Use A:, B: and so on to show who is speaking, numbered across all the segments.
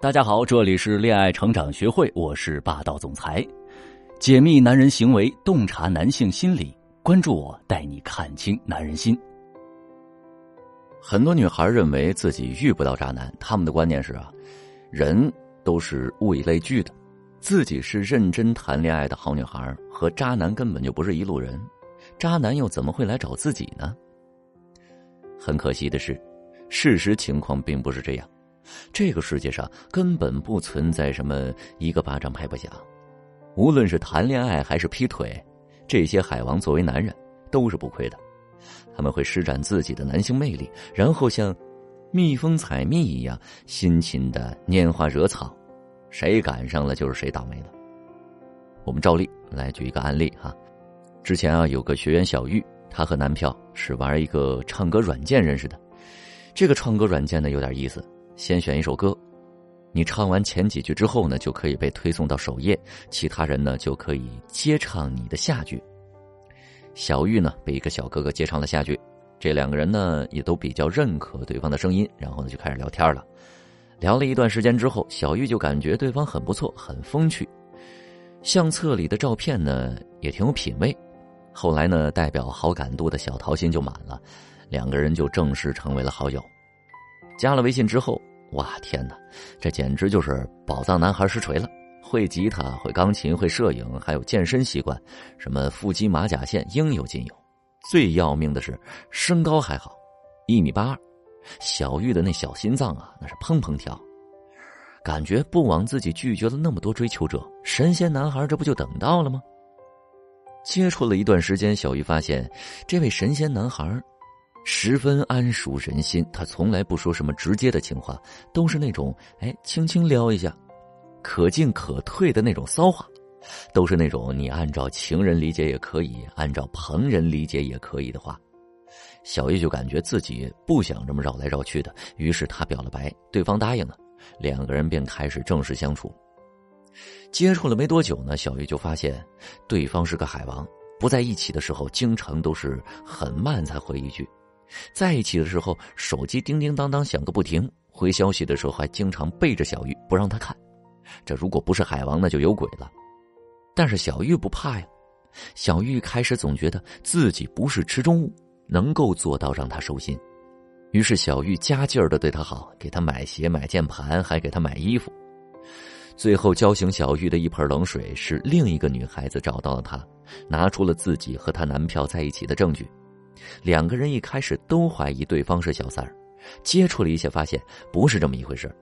A: 大家好，这里是恋爱成长学会，我是霸道总裁，解密男人行为，洞察男性心理，关注我，带你看清男人心。很多女孩认为自己遇不到渣男，他们的观念是啊，人都是物以类聚的，自己是认真谈恋爱的好女孩，和渣男根本就不是一路人，渣男又怎么会来找自己呢？很可惜的是，事实情况并不是这样。这个世界上根本不存在什么一个巴掌拍不响，无论是谈恋爱还是劈腿，这些海王作为男人都是不亏的。他们会施展自己的男性魅力，然后像蜜蜂采蜜一样辛勤的拈花惹草，谁赶上了就是谁倒霉了。我们照例来举一个案例哈，之前啊有个学员小玉，她和男票是玩一个唱歌软件认识的，这个唱歌软件呢有点意思。先选一首歌，你唱完前几句之后呢，就可以被推送到首页，其他人呢就可以接唱你的下句。小玉呢被一个小哥哥接唱了下句，这两个人呢也都比较认可对方的声音，然后呢就开始聊天了。聊了一段时间之后，小玉就感觉对方很不错，很风趣，相册里的照片呢也挺有品味。后来呢，代表好感度的小桃心就满了，两个人就正式成为了好友。加了微信之后。哇天哪，这简直就是宝藏男孩实锤了！会吉他，会钢琴，会摄影，还有健身习惯，什么腹肌、马甲线应有尽有。最要命的是身高还好，一米八二。小玉的那小心脏啊，那是砰砰跳。感觉不枉自己拒绝了那么多追求者，神仙男孩这不就等到了吗？接触了一段时间，小玉发现这位神仙男孩。十分安熟人心，他从来不说什么直接的情话，都是那种哎轻轻撩一下，可进可退的那种骚话，都是那种你按照情人理解也可以，按照旁人理解也可以的话。小叶就感觉自己不想这么绕来绕去的，于是他表了白，对方答应了，两个人便开始正式相处。接触了没多久呢，小玉就发现对方是个海王，不在一起的时候，经常都是很慢才回一句。在一起的时候，手机叮叮当当响个不停，回消息的时候还经常背着小玉不让他看。这如果不是海王，那就有鬼了。但是小玉不怕呀，小玉开始总觉得自己不是池中物，能够做到让他收心。于是小玉加劲儿的对他好，给他买鞋、买键盘，还给他买衣服。最后浇醒小玉的一盆冷水是另一个女孩子找到了他，拿出了自己和她男票在一起的证据。两个人一开始都怀疑对方是小三儿，接触了一些，发现不是这么一回事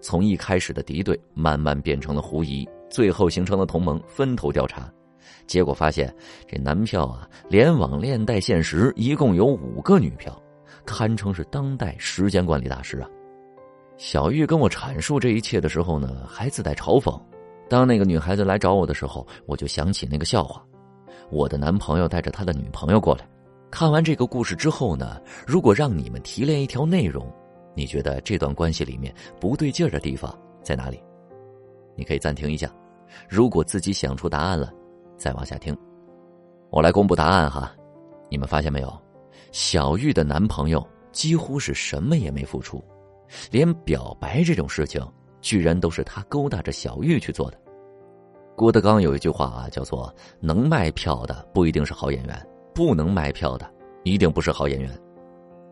A: 从一开始的敌对，慢慢变成了狐疑，最后形成了同盟，分头调查。结果发现这男票啊，联网恋带现实，一共有五个女票，堪称是当代时间管理大师啊。小玉跟我阐述这一切的时候呢，还自带嘲讽。当那个女孩子来找我的时候，我就想起那个笑话：我的男朋友带着他的女朋友过来。看完这个故事之后呢，如果让你们提炼一条内容，你觉得这段关系里面不对劲的地方在哪里？你可以暂停一下，如果自己想出答案了，再往下听。我来公布答案哈，你们发现没有？小玉的男朋友几乎是什么也没付出，连表白这种事情，居然都是他勾搭着小玉去做的。郭德纲有一句话啊，叫做“能卖票的不一定是好演员”。不能卖票的，一定不是好演员。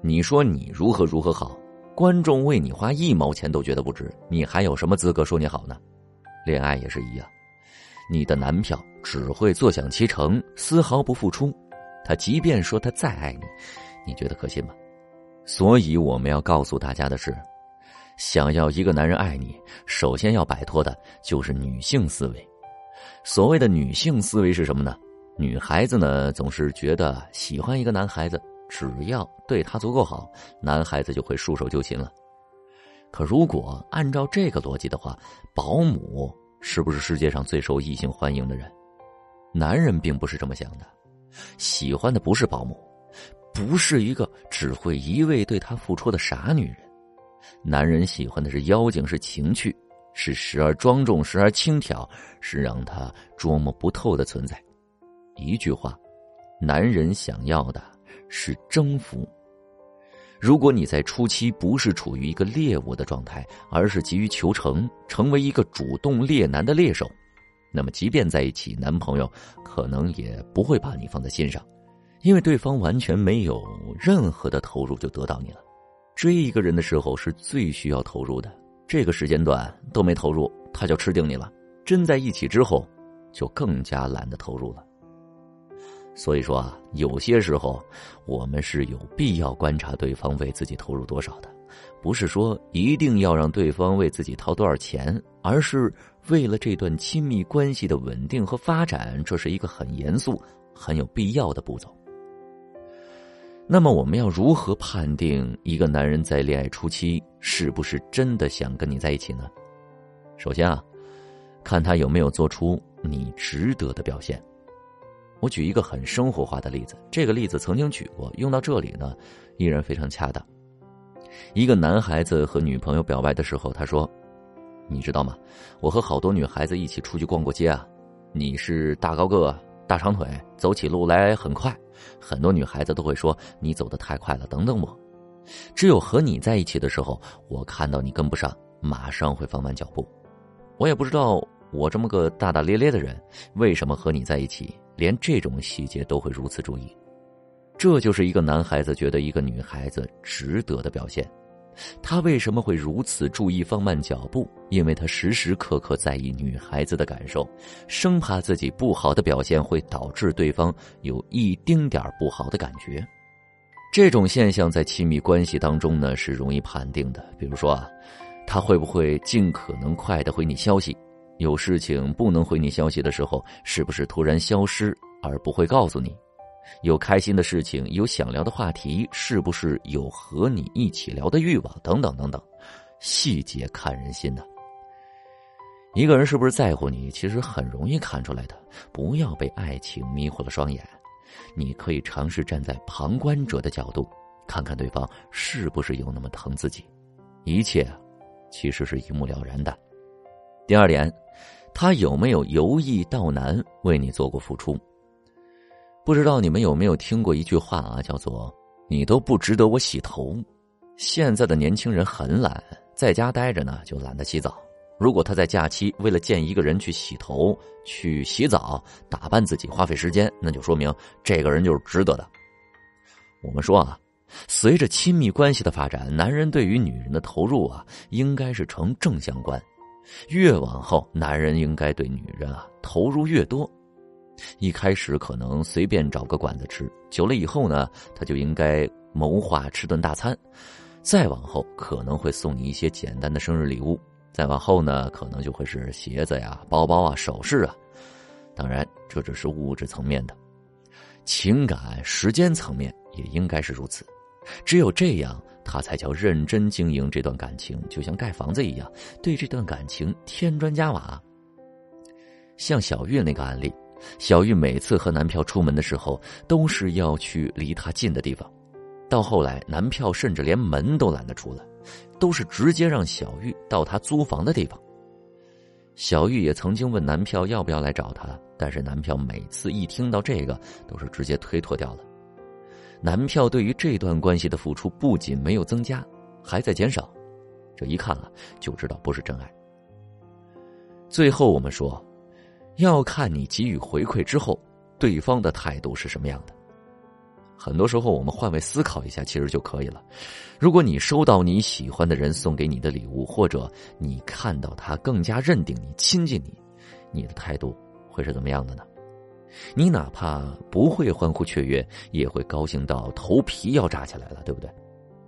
A: 你说你如何如何好，观众为你花一毛钱都觉得不值，你还有什么资格说你好呢？恋爱也是一样，你的男票只会坐享其成，丝毫不付出，他即便说他再爱你，你觉得可信吗？所以我们要告诉大家的是，想要一个男人爱你，首先要摆脱的就是女性思维。所谓的女性思维是什么呢？女孩子呢，总是觉得喜欢一个男孩子，只要对他足够好，男孩子就会束手就擒了。可如果按照这个逻辑的话，保姆是不是世界上最受异性欢迎的人？男人并不是这么想的，喜欢的不是保姆，不是一个只会一味对他付出的傻女人。男人喜欢的是妖精，是情趣，是时而庄重，时而轻佻，是让他捉摸不透的存在。一句话，男人想要的是征服。如果你在初期不是处于一个猎物的状态，而是急于求成，成为一个主动猎男的猎手，那么即便在一起，男朋友可能也不会把你放在心上，因为对方完全没有任何的投入就得到你了。追一个人的时候是最需要投入的，这个时间段都没投入，他就吃定你了。真在一起之后，就更加懒得投入了。所以说啊，有些时候我们是有必要观察对方为自己投入多少的，不是说一定要让对方为自己掏多少钱，而是为了这段亲密关系的稳定和发展，这是一个很严肃、很有必要的步骤。那么，我们要如何判定一个男人在恋爱初期是不是真的想跟你在一起呢？首先啊，看他有没有做出你值得的表现。我举一个很生活化的例子，这个例子曾经举过，用到这里呢，依然非常恰当。一个男孩子和女朋友表白的时候，他说：“你知道吗？我和好多女孩子一起出去逛过街啊，你是大高个、大长腿，走起路来很快，很多女孩子都会说你走得太快了，等等我。只有和你在一起的时候，我看到你跟不上，马上会放慢脚步。我也不知道我这么个大大咧咧的人，为什么和你在一起。”连这种细节都会如此注意，这就是一个男孩子觉得一个女孩子值得的表现。他为什么会如此注意放慢脚步？因为他时时刻刻在意女孩子的感受，生怕自己不好的表现会导致对方有一丁点不好的感觉。这种现象在亲密关系当中呢是容易判定的。比如说啊，他会不会尽可能快的回你消息？有事情不能回你消息的时候，是不是突然消失而不会告诉你？有开心的事情，有想聊的话题，是不是有和你一起聊的欲望？等等等等，细节看人心的。一个人是不是在乎你，其实很容易看出来的。不要被爱情迷惑了双眼，你可以尝试站在旁观者的角度，看看对方是不是有那么疼自己。一切，其实是一目了然的。第二点。他有没有由易到难为你做过付出？不知道你们有没有听过一句话啊，叫做“你都不值得我洗头”。现在的年轻人很懒，在家待着呢就懒得洗澡。如果他在假期为了见一个人去洗头、去洗澡、打扮自己花费时间，那就说明这个人就是值得的。我们说啊，随着亲密关系的发展，男人对于女人的投入啊，应该是成正相关。越往后，男人应该对女人啊投入越多。一开始可能随便找个馆子吃，久了以后呢，他就应该谋划吃顿大餐。再往后，可能会送你一些简单的生日礼物。再往后呢，可能就会是鞋子呀、包包啊、首饰啊。当然，这只是物质层面的，情感、时间层面也应该是如此。只有这样。他才叫认真经营这段感情，就像盖房子一样，对这段感情添砖加瓦。像小玉那个案例，小玉每次和男票出门的时候，都是要去离他近的地方。到后来，男票甚至连门都懒得出来，都是直接让小玉到他租房的地方。小玉也曾经问男票要不要来找他，但是男票每次一听到这个，都是直接推脱掉了。男票对于这段关系的付出不仅没有增加，还在减少，这一看啊就知道不是真爱。最后我们说，要看你给予回馈之后，对方的态度是什么样的。很多时候我们换位思考一下，其实就可以了。如果你收到你喜欢的人送给你的礼物，或者你看到他更加认定你、亲近你，你的态度会是怎么样的呢？你哪怕不会欢呼雀跃，也会高兴到头皮要炸起来了，对不对？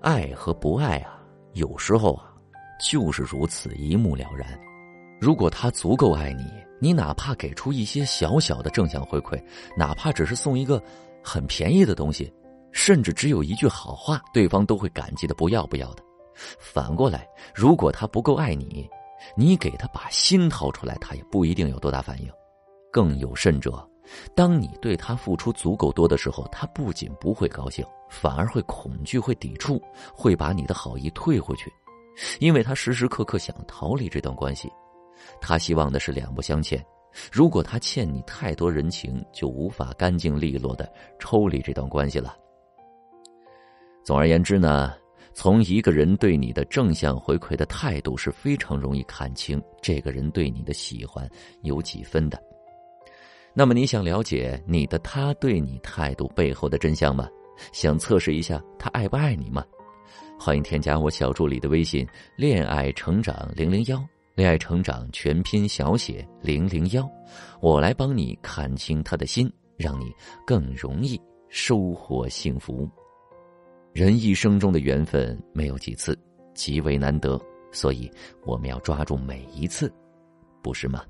A: 爱和不爱啊，有时候啊，就是如此一目了然。如果他足够爱你，你哪怕给出一些小小的正向回馈，哪怕只是送一个很便宜的东西，甚至只有一句好话，对方都会感激的不要不要的。反过来，如果他不够爱你，你给他把心掏出来，他也不一定有多大反应。更有甚者。当你对他付出足够多的时候，他不仅不会高兴，反而会恐惧、会抵触、会把你的好意退回去，因为他时时刻刻想逃离这段关系。他希望的是两不相欠。如果他欠你太多人情，就无法干净利落的抽离这段关系了。总而言之呢，从一个人对你的正向回馈的态度是非常容易看清这个人对你的喜欢有几分的。那么你想了解你的他对你态度背后的真相吗？想测试一下他爱不爱你吗？欢迎添加我小助理的微信“恋爱成长零零幺”，恋爱成长全拼小写零零幺，我来帮你看清他的心，让你更容易收获幸福。人一生中的缘分没有几次，极为难得，所以我们要抓住每一次，不是吗？